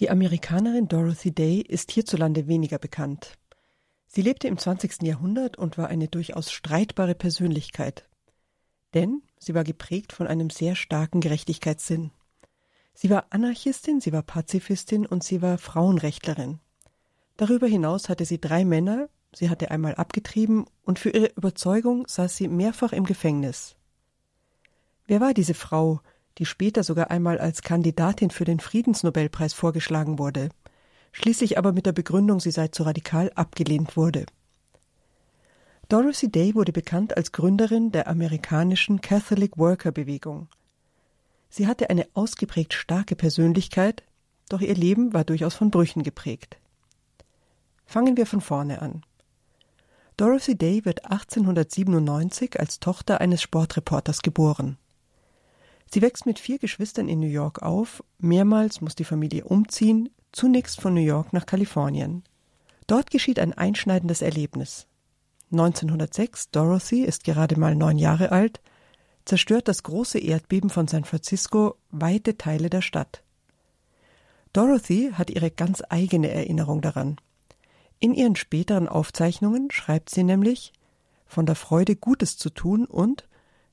Die Amerikanerin Dorothy Day ist hierzulande weniger bekannt. Sie lebte im 20. Jahrhundert und war eine durchaus streitbare Persönlichkeit. Denn sie war geprägt von einem sehr starken Gerechtigkeitssinn. Sie war Anarchistin, sie war Pazifistin und sie war Frauenrechtlerin. Darüber hinaus hatte sie drei Männer, sie hatte einmal abgetrieben und für ihre Überzeugung saß sie mehrfach im Gefängnis. Wer war diese Frau, die später sogar einmal als Kandidatin für den Friedensnobelpreis vorgeschlagen wurde? schließlich aber mit der Begründung, sie sei zu radikal abgelehnt wurde. Dorothy Day wurde bekannt als Gründerin der amerikanischen Catholic Worker Bewegung. Sie hatte eine ausgeprägt starke Persönlichkeit, doch ihr Leben war durchaus von Brüchen geprägt. Fangen wir von vorne an. Dorothy Day wird 1897 als Tochter eines Sportreporters geboren. Sie wächst mit vier Geschwistern in New York auf, mehrmals muss die Familie umziehen, zunächst von New York nach Kalifornien. Dort geschieht ein einschneidendes Erlebnis. 1906, Dorothy ist gerade mal neun Jahre alt, zerstört das große Erdbeben von San Francisco weite Teile der Stadt. Dorothy hat ihre ganz eigene Erinnerung daran. In ihren späteren Aufzeichnungen schreibt sie nämlich von der Freude Gutes zu tun und,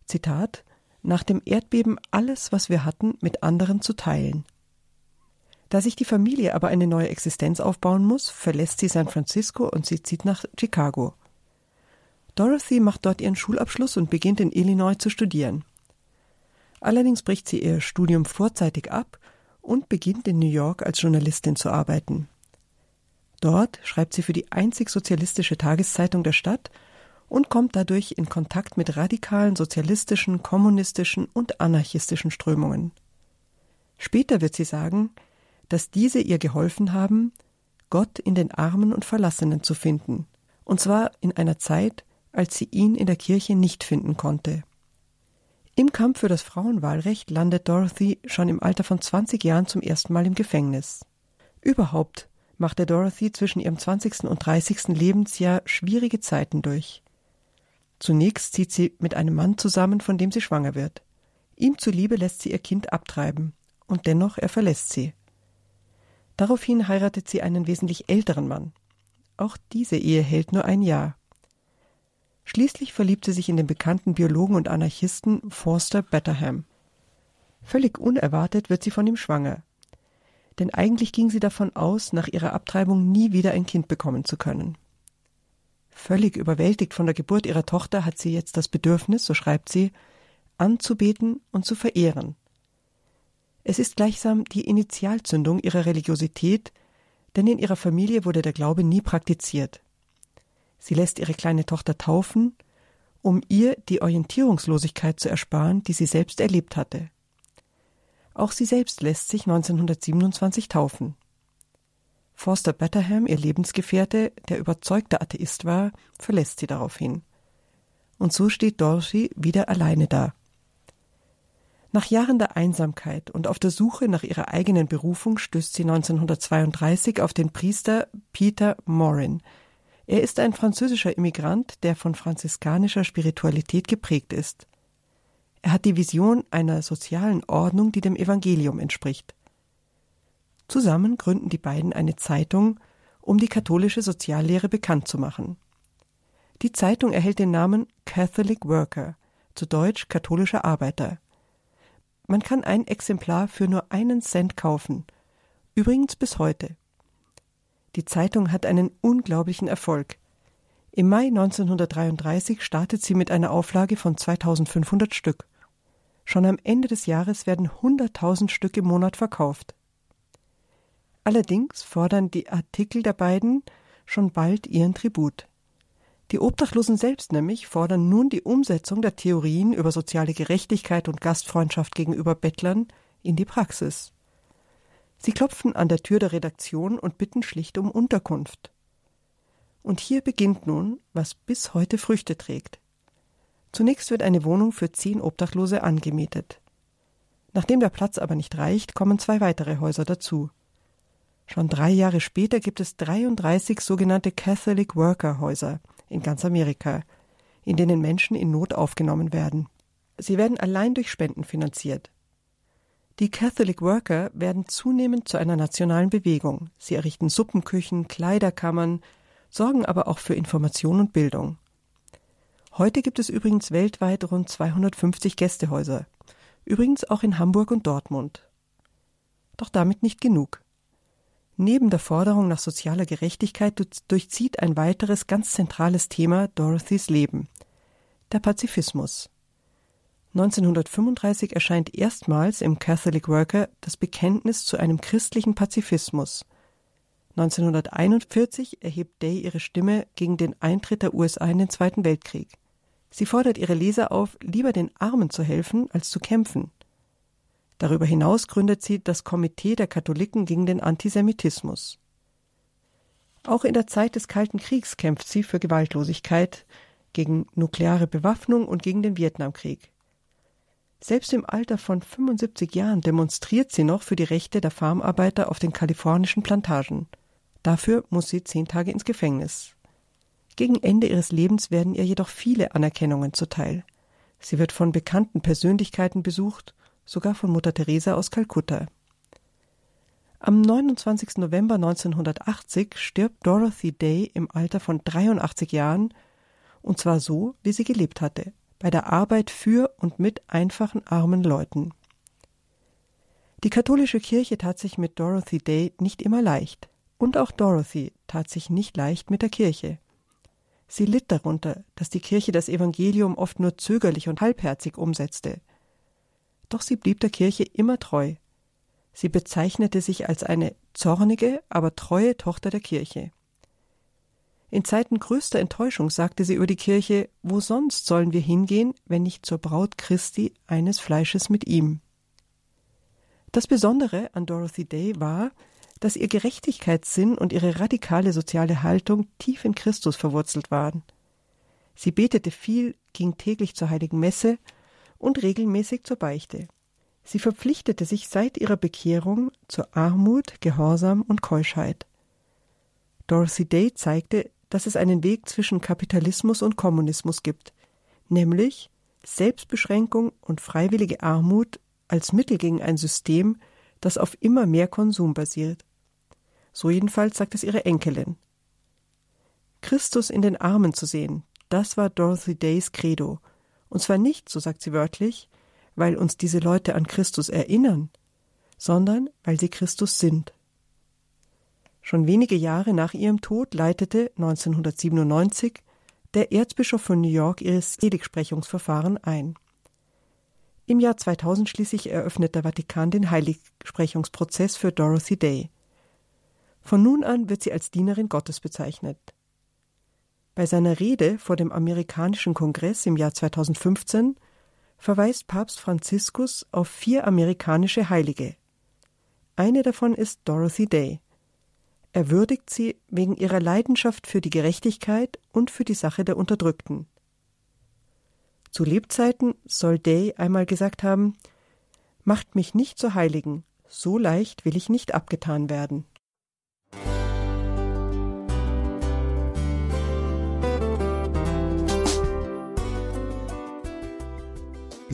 Zitat, nach dem Erdbeben alles, was wir hatten, mit anderen zu teilen. Da sich die Familie aber eine neue Existenz aufbauen muss, verlässt sie San Francisco und sie zieht nach Chicago. Dorothy macht dort ihren Schulabschluss und beginnt in Illinois zu studieren. Allerdings bricht sie ihr Studium vorzeitig ab und beginnt in New York als Journalistin zu arbeiten. Dort schreibt sie für die einzig sozialistische Tageszeitung der Stadt und kommt dadurch in Kontakt mit radikalen sozialistischen, kommunistischen und anarchistischen Strömungen. Später wird sie sagen, dass diese ihr geholfen haben, Gott in den Armen und Verlassenen zu finden, und zwar in einer Zeit, als sie ihn in der Kirche nicht finden konnte. Im Kampf für das Frauenwahlrecht landet Dorothy schon im Alter von 20 Jahren zum ersten Mal im Gefängnis. Überhaupt machte Dorothy zwischen ihrem 20. und 30. Lebensjahr schwierige Zeiten durch. Zunächst zieht sie mit einem Mann zusammen, von dem sie schwanger wird. Ihm zuliebe lässt sie ihr Kind abtreiben, und dennoch er verlässt sie. Daraufhin heiratet sie einen wesentlich älteren Mann. Auch diese Ehe hält nur ein Jahr. Schließlich verliebt sie sich in den bekannten Biologen und Anarchisten Forster Betterham. Völlig unerwartet wird sie von ihm schwanger. Denn eigentlich ging sie davon aus, nach ihrer Abtreibung nie wieder ein Kind bekommen zu können. Völlig überwältigt von der Geburt ihrer Tochter hat sie jetzt das Bedürfnis, so schreibt sie, anzubeten und zu verehren, es ist gleichsam die Initialzündung ihrer Religiosität, denn in ihrer Familie wurde der Glaube nie praktiziert. Sie lässt ihre kleine Tochter taufen, um ihr die Orientierungslosigkeit zu ersparen, die sie selbst erlebt hatte. Auch sie selbst lässt sich 1927 taufen. Forster Betterham, ihr Lebensgefährte, der überzeugter Atheist war, verlässt sie daraufhin. Und so steht Dorothy wieder alleine da. Nach Jahren der Einsamkeit und auf der Suche nach ihrer eigenen Berufung stößt sie 1932 auf den Priester Peter Morin. Er ist ein französischer Immigrant, der von franziskanischer Spiritualität geprägt ist. Er hat die Vision einer sozialen Ordnung, die dem Evangelium entspricht. Zusammen gründen die beiden eine Zeitung, um die katholische Soziallehre bekannt zu machen. Die Zeitung erhält den Namen Catholic Worker, zu Deutsch katholischer Arbeiter. Man kann ein Exemplar für nur einen Cent kaufen. Übrigens bis heute. Die Zeitung hat einen unglaublichen Erfolg. Im Mai 1933 startet sie mit einer Auflage von 2500 Stück. Schon am Ende des Jahres werden 100.000 Stück im Monat verkauft. Allerdings fordern die Artikel der beiden schon bald ihren Tribut. Die Obdachlosen selbst nämlich fordern nun die Umsetzung der Theorien über soziale Gerechtigkeit und Gastfreundschaft gegenüber Bettlern in die Praxis. Sie klopfen an der Tür der Redaktion und bitten schlicht um Unterkunft. Und hier beginnt nun, was bis heute Früchte trägt. Zunächst wird eine Wohnung für zehn Obdachlose angemietet. Nachdem der Platz aber nicht reicht, kommen zwei weitere Häuser dazu. Schon drei Jahre später gibt es 33 sogenannte Catholic Worker Häuser, in ganz Amerika, in denen Menschen in Not aufgenommen werden. Sie werden allein durch Spenden finanziert. Die Catholic Worker werden zunehmend zu einer nationalen Bewegung. Sie errichten Suppenküchen, Kleiderkammern, sorgen aber auch für Information und Bildung. Heute gibt es übrigens weltweit rund 250 Gästehäuser. Übrigens auch in Hamburg und Dortmund. Doch damit nicht genug. Neben der Forderung nach sozialer Gerechtigkeit durchzieht ein weiteres ganz zentrales Thema Dorothys Leben der Pazifismus. 1935 erscheint erstmals im Catholic Worker das Bekenntnis zu einem christlichen Pazifismus. 1941 erhebt Day ihre Stimme gegen den Eintritt der USA in den Zweiten Weltkrieg. Sie fordert ihre Leser auf, lieber den Armen zu helfen, als zu kämpfen. Darüber hinaus gründet sie das Komitee der Katholiken gegen den Antisemitismus. Auch in der Zeit des Kalten Kriegs kämpft sie für Gewaltlosigkeit, gegen nukleare Bewaffnung und gegen den Vietnamkrieg. Selbst im Alter von 75 Jahren demonstriert sie noch für die Rechte der Farmarbeiter auf den kalifornischen Plantagen. Dafür muss sie zehn Tage ins Gefängnis. Gegen Ende ihres Lebens werden ihr jedoch viele Anerkennungen zuteil. Sie wird von bekannten Persönlichkeiten besucht, sogar von Mutter Teresa aus Kalkutta. Am 29. November 1980 stirbt Dorothy Day im Alter von 83 Jahren, und zwar so, wie sie gelebt hatte, bei der Arbeit für und mit einfachen armen Leuten. Die katholische Kirche tat sich mit Dorothy Day nicht immer leicht, und auch Dorothy tat sich nicht leicht mit der Kirche. Sie litt darunter, dass die Kirche das Evangelium oft nur zögerlich und halbherzig umsetzte. Doch sie blieb der Kirche immer treu. Sie bezeichnete sich als eine zornige, aber treue Tochter der Kirche. In Zeiten größter Enttäuschung sagte sie über die Kirche, wo sonst sollen wir hingehen, wenn nicht zur Braut Christi eines Fleisches mit ihm. Das Besondere an Dorothy Day war, dass ihr Gerechtigkeitssinn und ihre radikale soziale Haltung tief in Christus verwurzelt waren. Sie betete viel, ging täglich zur heiligen Messe und regelmäßig zur Beichte. Sie verpflichtete sich seit ihrer Bekehrung zur Armut, Gehorsam und Keuschheit. Dorothy Day zeigte, dass es einen Weg zwischen Kapitalismus und Kommunismus gibt, nämlich Selbstbeschränkung und freiwillige Armut als Mittel gegen ein System, das auf immer mehr Konsum basiert. So jedenfalls sagt es ihre Enkelin. Christus in den Armen zu sehen, das war Dorothy Days Credo. Und zwar nicht, so sagt sie wörtlich, weil uns diese Leute an Christus erinnern, sondern weil sie Christus sind. Schon wenige Jahre nach ihrem Tod leitete 1997 der Erzbischof von New York ihres Seligsprechungsverfahren ein. Im Jahr 2000 schließlich eröffnet der Vatikan den Heiligsprechungsprozess für Dorothy Day. Von nun an wird sie als Dienerin Gottes bezeichnet. Bei seiner Rede vor dem amerikanischen Kongress im Jahr 2015 verweist Papst Franziskus auf vier amerikanische Heilige. Eine davon ist Dorothy Day. Er würdigt sie wegen ihrer Leidenschaft für die Gerechtigkeit und für die Sache der Unterdrückten. Zu Lebzeiten soll Day einmal gesagt haben Macht mich nicht zur Heiligen, so leicht will ich nicht abgetan werden.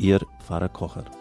Ihr Pfarrer Kocher.